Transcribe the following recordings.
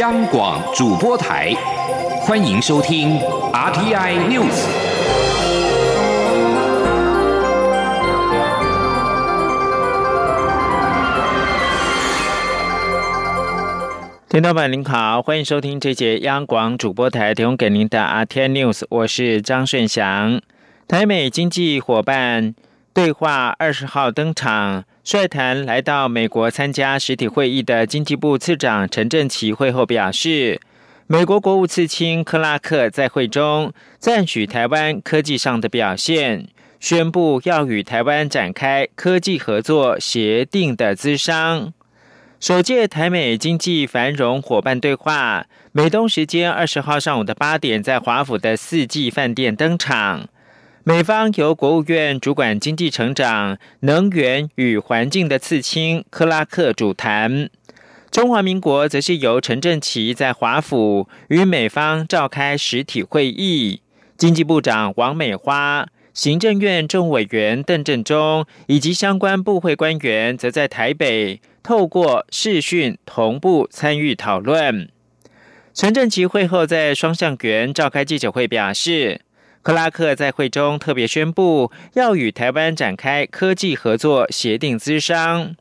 央广主播台，欢迎收听 RTI News。听众朋友您好，欢迎收听这节央广主播台提供给您的 RTI News，我是张顺祥。台美经济伙伴对话二十号登场。率团来到美国参加实体会议的经济部次长陈振奇会后表示，美国国务次卿克拉克在会中赞许台湾科技上的表现，宣布要与台湾展开科技合作协定的资商。首届台美经济繁荣伙伴对话，美东时间二十号上午的八点，在华府的四季饭店登场。美方由国务院主管经济成长、能源与环境的次卿克拉克主谈，中华民国则是由陈振奇在华府与美方召开实体会议，经济部长王美花、行政院政委员邓振中以及相关部会官员则在台北透过视讯同步参与讨论。陈振奇会后在双向园召开记者会表示。克拉克在会中特别宣布，要与台湾展开科技合作协定资商。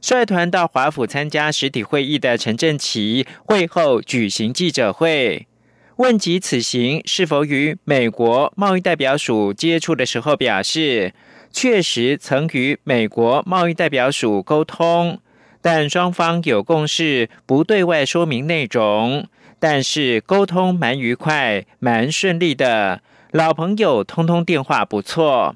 率团到华府参加实体会议的陈振奇会后举行记者会，问及此行是否与美国贸易代表署接触的时候，表示确实曾与美国贸易代表署沟通，但双方有共识，不对外说明内容。但是沟通蛮愉快，蛮顺利的。老朋友通通电话不错。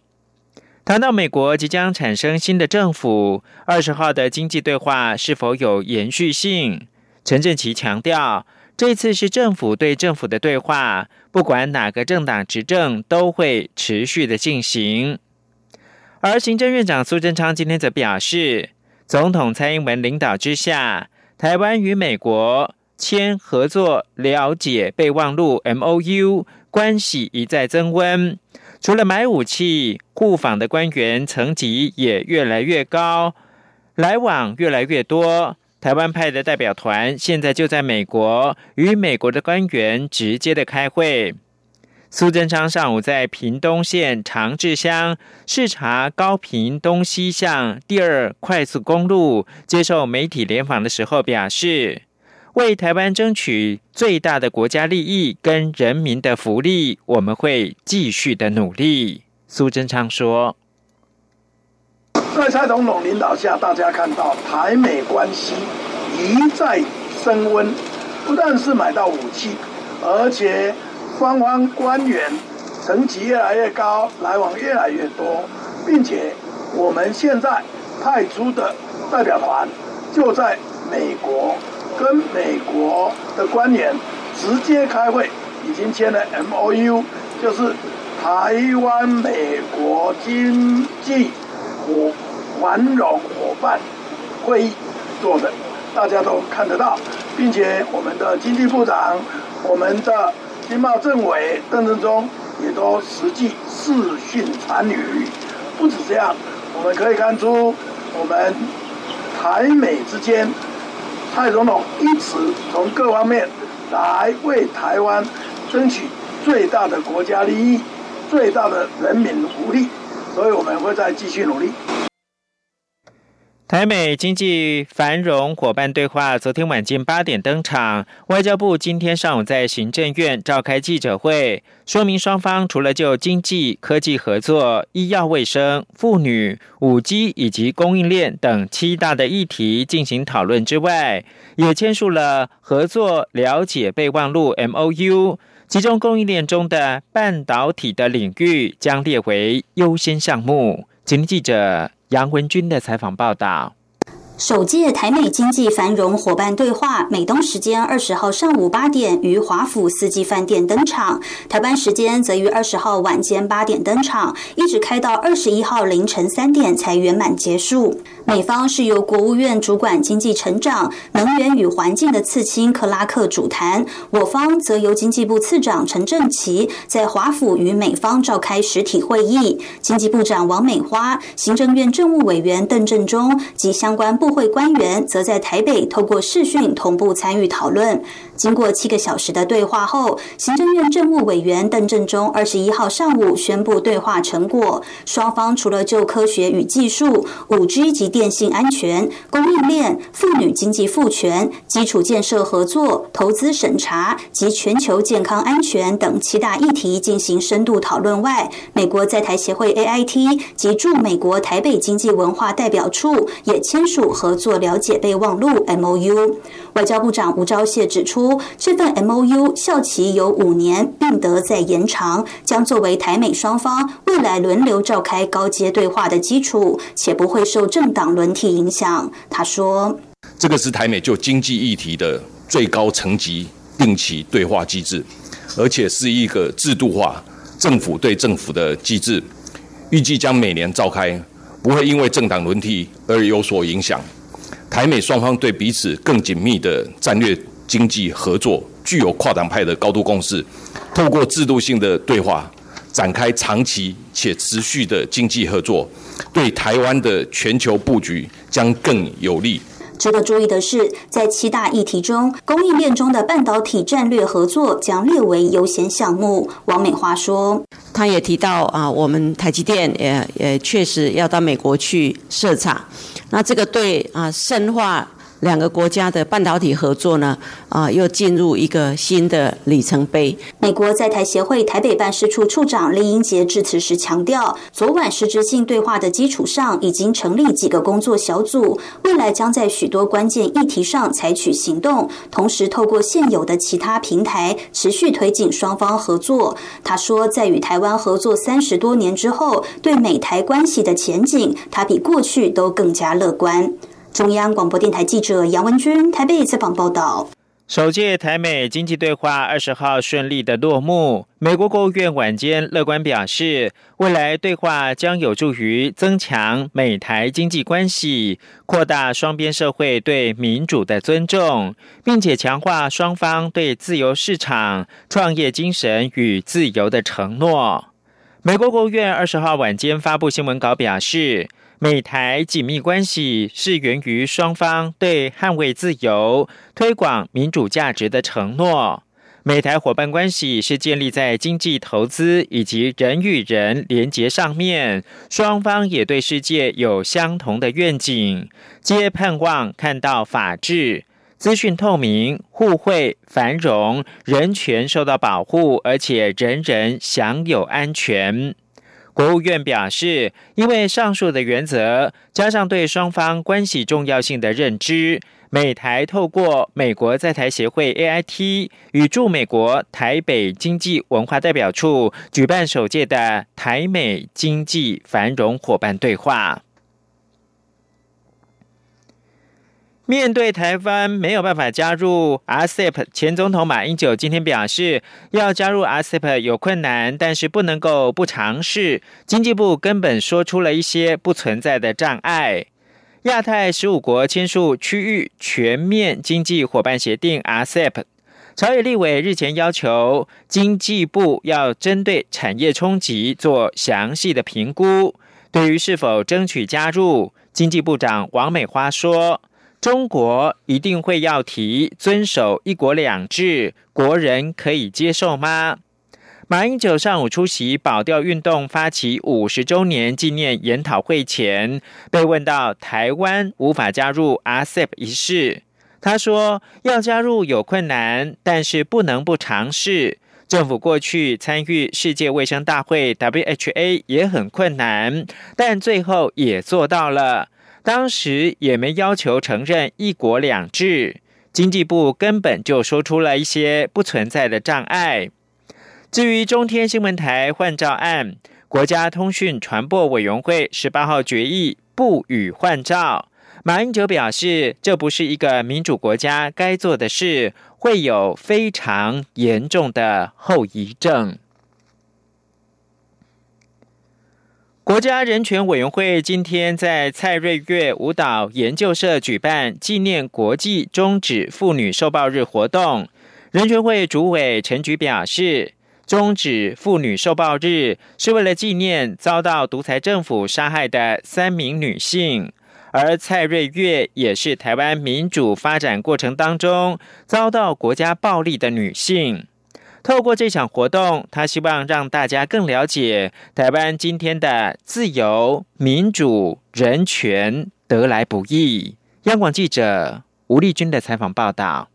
谈到美国即将产生新的政府，二十号的经济对话是否有延续性？陈振奇强调，这次是政府对政府的对话，不管哪个政党执政，都会持续的进行。而行政院长苏贞昌今天则表示，总统蔡英文领导之下，台湾与美国签合作了解备忘录 （M O U）。关系一再增温，除了买武器，互访的官员层级也越来越高，来往越来越多。台湾派的代表团现在就在美国，与美国的官员直接的开会。苏贞昌上午在屏东县长治乡视察高屏东西向第二快速公路，接受媒体联访的时候表示。为台湾争取最大的国家利益跟人民的福利，我们会继续的努力。苏贞昌说：“在蔡总统领导下，大家看到台美关系一再升温，不但是买到武器，而且双方官员层级越来越高，来往越来越多，并且我们现在派出的代表团就在美国。”跟美国的官员直接开会，已经签了 M O U，就是台湾美国经济伙繁荣伙伴会议做的，大家都看得到，并且我们的经济部长、我们的经贸政委邓正中也都实际视讯参与。不止这样，我们可以看出我们台美之间。蔡总统一直从各方面来为台湾争取最大的国家利益、最大的人民福利，所以我们会再继续努力。台美经济繁荣伙伴对话昨天晚间八点登场，外交部今天上午在行政院召开记者会，说明双方除了就经济、科技合作、医药卫生、妇女、五 G 以及供应链等七大的议题进行讨论之外，也签署了合作了解备忘录 M O U，其中供应链中的半导体的领域将列为优先项目。今天记者。杨文军的采访报道。首届台美经济繁荣伙伴对话，美东时间二十号上午八点于华府四季饭店登场，台湾时间则于二十号晚间八点登场，一直开到二十一号凌晨三点才圆满结束。美方是由国务院主管经济成长、能源与环境的次卿克拉克主谈，我方则由经济部次长陈正奇在华府与美方召开实体会议。经济部长王美花、行政院政务委员邓正中及相关部会官员，则在台北透过视讯同步参与讨论。经过七个小时的对话后，行政院政务委员邓正中二十一号上午宣布对话成果。双方除了就科学与技术、五 G 及电信安全、供应链、妇女经济赋权、基础建设合作、投资审查及全球健康安全等七大议题进行深度讨论外，美国在台协会 AIT 及驻美国台北经济文化代表处也签署合作了解备忘录 MOU。外交部长吴钊燮指出，这份 MOU 效期有五年，并得再延长，将作为台美双方未来轮流召开高阶对话的基础，且不会受政党轮替影响。他说：“这个是台美就经济议题的最高层级定期对话机制，而且是一个制度化政府对政府的机制，预计将每年召开，不会因为政党轮替而有所影响。”台美双方对彼此更紧密的战略经济合作具有跨党派的高度共识，透过制度性的对话展开长期且持续的经济合作，对台湾的全球布局将更有利。值得注意的是，在七大议题中，供应链中的半导体战略合作将列为优先项目。王美华说：“他也提到啊，我们台积电也也确实要到美国去设厂。”那这个对啊，深化两个国家的半导体合作呢，啊，又进入一个新的里程碑。美国在台协会台北办事处处长林英杰致辞时强调，昨晚实质性对话的基础上，已经成立几个工作小组，未来将在许多关键议题上采取行动，同时透过现有的其他平台持续推进双方合作。他说，在与台湾合作三十多年之后，对美台关系的前景，他比过去都更加乐观。中央广播电台记者杨文君台北采访报道：首届台美经济对话二十号顺利的落幕。美国国务院晚间乐观表示，未来对话将有助于增强美台经济关系，扩大双边社会对民主的尊重，并且强化双方对自由市场、创业精神与自由的承诺。美国国务院二十号晚间发布新闻稿表示。美台紧密关系是源于双方对捍卫自由、推广民主价值的承诺。美台伙伴关系是建立在经济投资以及人与人连结上面，双方也对世界有相同的愿景，皆盼望看到法治、资讯透明、互惠繁荣、人权受到保护，而且人人享有安全。国务院表示，因为上述的原则，加上对双方关系重要性的认知，美台透过美国在台协会 AIT 与驻美国台北经济文化代表处举办首届的台美经济繁荣伙伴对话。面对台湾没有办法加入 RCEP，前总统马英九今天表示，要加入 RCEP 有困难，但是不能够不尝试。经济部根本说出了一些不存在的障碍。亚太十五国签署区域全面经济伙伴协定 RCEP，朝野立委日前要求经济部要针对产业冲击做详细的评估。对于是否争取加入，经济部长王美花说。中国一定会要提遵守一国两制，国人可以接受吗？马英九上午出席保钓运动发起五十周年纪念研讨会前，被问到台湾无法加入 RCEP 一事，他说：“要加入有困难，但是不能不尝试。政府过去参与世界卫生大会 （WHA） 也很困难，但最后也做到了。”当时也没要求承认一国两制，经济部根本就说出了一些不存在的障碍。至于中天新闻台换照案，国家通讯传播委员会十八号决议不予换照。马英九表示，这不是一个民主国家该做的事，会有非常严重的后遗症。国家人权委员会今天在蔡瑞月舞蹈研究社举办纪念国际终止妇女受暴日活动。人权会主委陈菊表示，终止妇女受暴日是为了纪念遭到独裁政府杀害的三名女性，而蔡瑞月也是台湾民主发展过程当中遭到国家暴力的女性。透过这场活动，他希望让大家更了解台湾今天的自由、民主、人权得来不易。央广记者吴丽君的采访报道。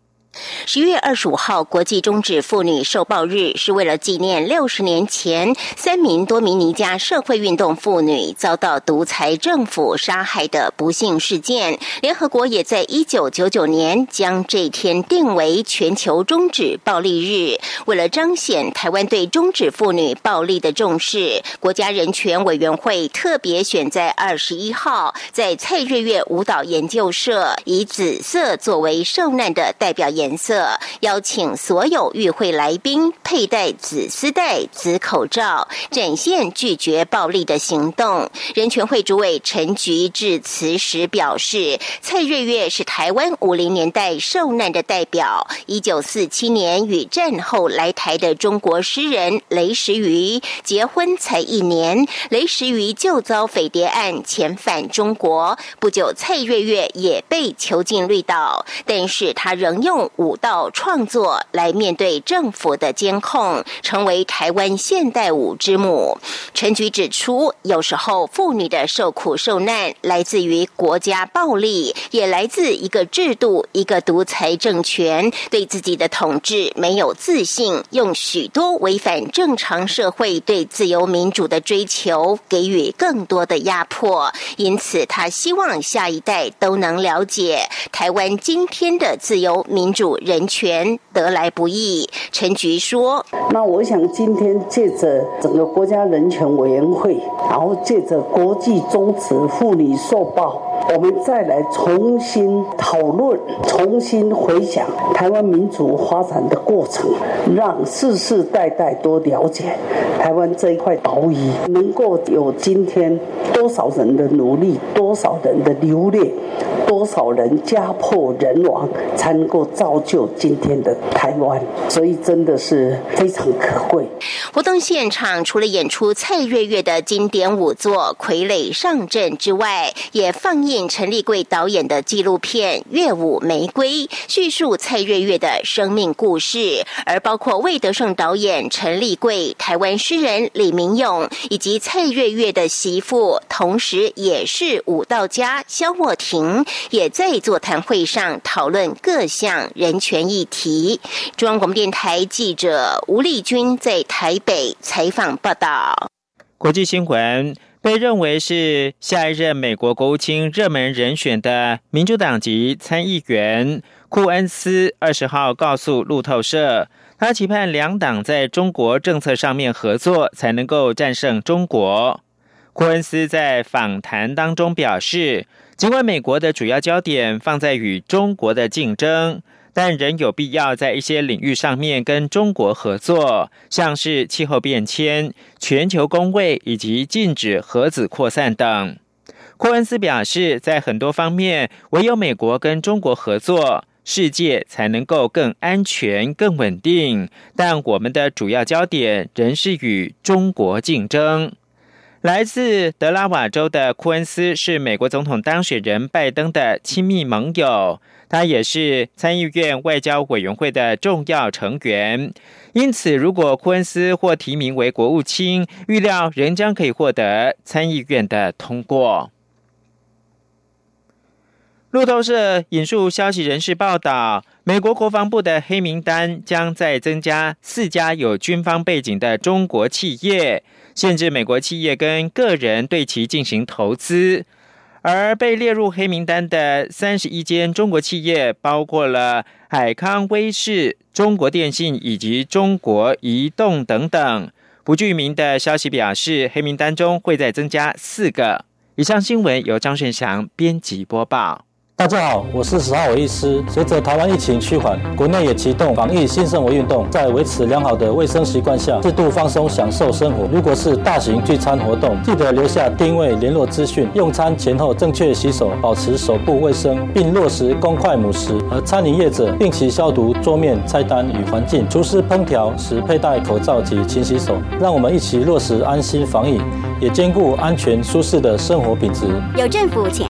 十月二十五号国际终止妇女受暴日，是为了纪念六十年前三名多米尼加社会运动妇女遭到独裁政府杀害的不幸事件。联合国也在一九九九年将这天定为全球终止暴力日。为了彰显台湾对终止妇女暴力的重视，国家人权委员会特别选在二十一号，在蔡瑞月舞蹈研究社以紫色作为受难的代表颜。颜色邀请所有与会来宾佩戴紫丝带、紫口罩，展现拒绝暴力的行动。人权会主委陈菊致辞时表示，蔡瑞月是台湾五零年代受难的代表。一九四七年与战后来台的中国诗人雷石瑜结婚才一年，雷石瑜就遭匪谍案遣返中国。不久，蔡瑞月也被囚禁绿岛，但是他仍用。舞蹈创作来面对政府的监控，成为台湾现代舞之母。陈菊指出，有时候妇女的受苦受难来自于国家暴力，也来自一个制度、一个独裁政权对自己的统治没有自信，用许多违反正常社会对自由民主的追求给予更多的压迫。因此，他希望下一代都能了解台湾今天的自由民主。人权得来不易，陈菊说：“那我想今天借着整个国家人权委员会，然后借着国际宗旨妇女受报，我们再来重新讨论、重新回想台湾民主发展的过程，让世世代代都了解台湾这一块岛屿能够有今天多少人的努力，多少人的流泪。”多少人家破人亡，才能够造就今天的台湾？所以真的是非常可贵。活动现场除了演出蔡月月的经典舞作《傀儡上阵》之外，也放映陈立贵导演的纪录片《乐舞玫瑰》，叙述蔡月月的生命故事。而包括魏德胜导演陈立贵、台湾诗人李明勇以及蔡月月的媳妇，同时也是舞蹈家萧莫婷。也在座谈会上讨论各项人权议题。中央广播电台记者吴丽君在台北采访报道。国际新闻：被认为是下一任美国国务卿热门人选的民主党籍参议员库恩斯，二十号告诉路透社，他期盼两党在中国政策上面合作，才能够战胜中国。库恩斯在访谈当中表示，尽管美国的主要焦点放在与中国的竞争，但仍有必要在一些领域上面跟中国合作，像是气候变迁、全球工位以及禁止核子扩散等。库恩斯表示，在很多方面，唯有美国跟中国合作，世界才能够更安全、更稳定。但我们的主要焦点仍是与中国竞争。来自德拉瓦州的库恩斯是美国总统当选人拜登的亲密盟友，他也是参议院外交委员会的重要成员。因此，如果库恩斯获提名为国务卿，预料仍将可以获得参议院的通过。路透社引述消息人士报道，美国国防部的黑名单将再增加四家有军方背景的中国企业，限制美国企业跟个人对其进行投资。而被列入黑名单的三十一间中国企业，包括了海康威视、中国电信以及中国移动等等。不具名的消息表示，黑名单中会再增加四个。以上新闻由张顺祥编辑播报。大家好，我是十号伟医师。随着台湾疫情趋缓，国内也启动防疫新生活运动，在维持良好的卫生习惯下，适度放松享受生活。如果是大型聚餐活动，记得留下定位联络资讯，用餐前后正确洗手，保持手部卫生，并落实公筷母食。而餐饮业者定期消毒桌面、菜单与环境，厨师烹调时佩戴口罩及勤洗手。让我们一起落实安心防疫，也兼顾安全舒适的生活品质。有政府，请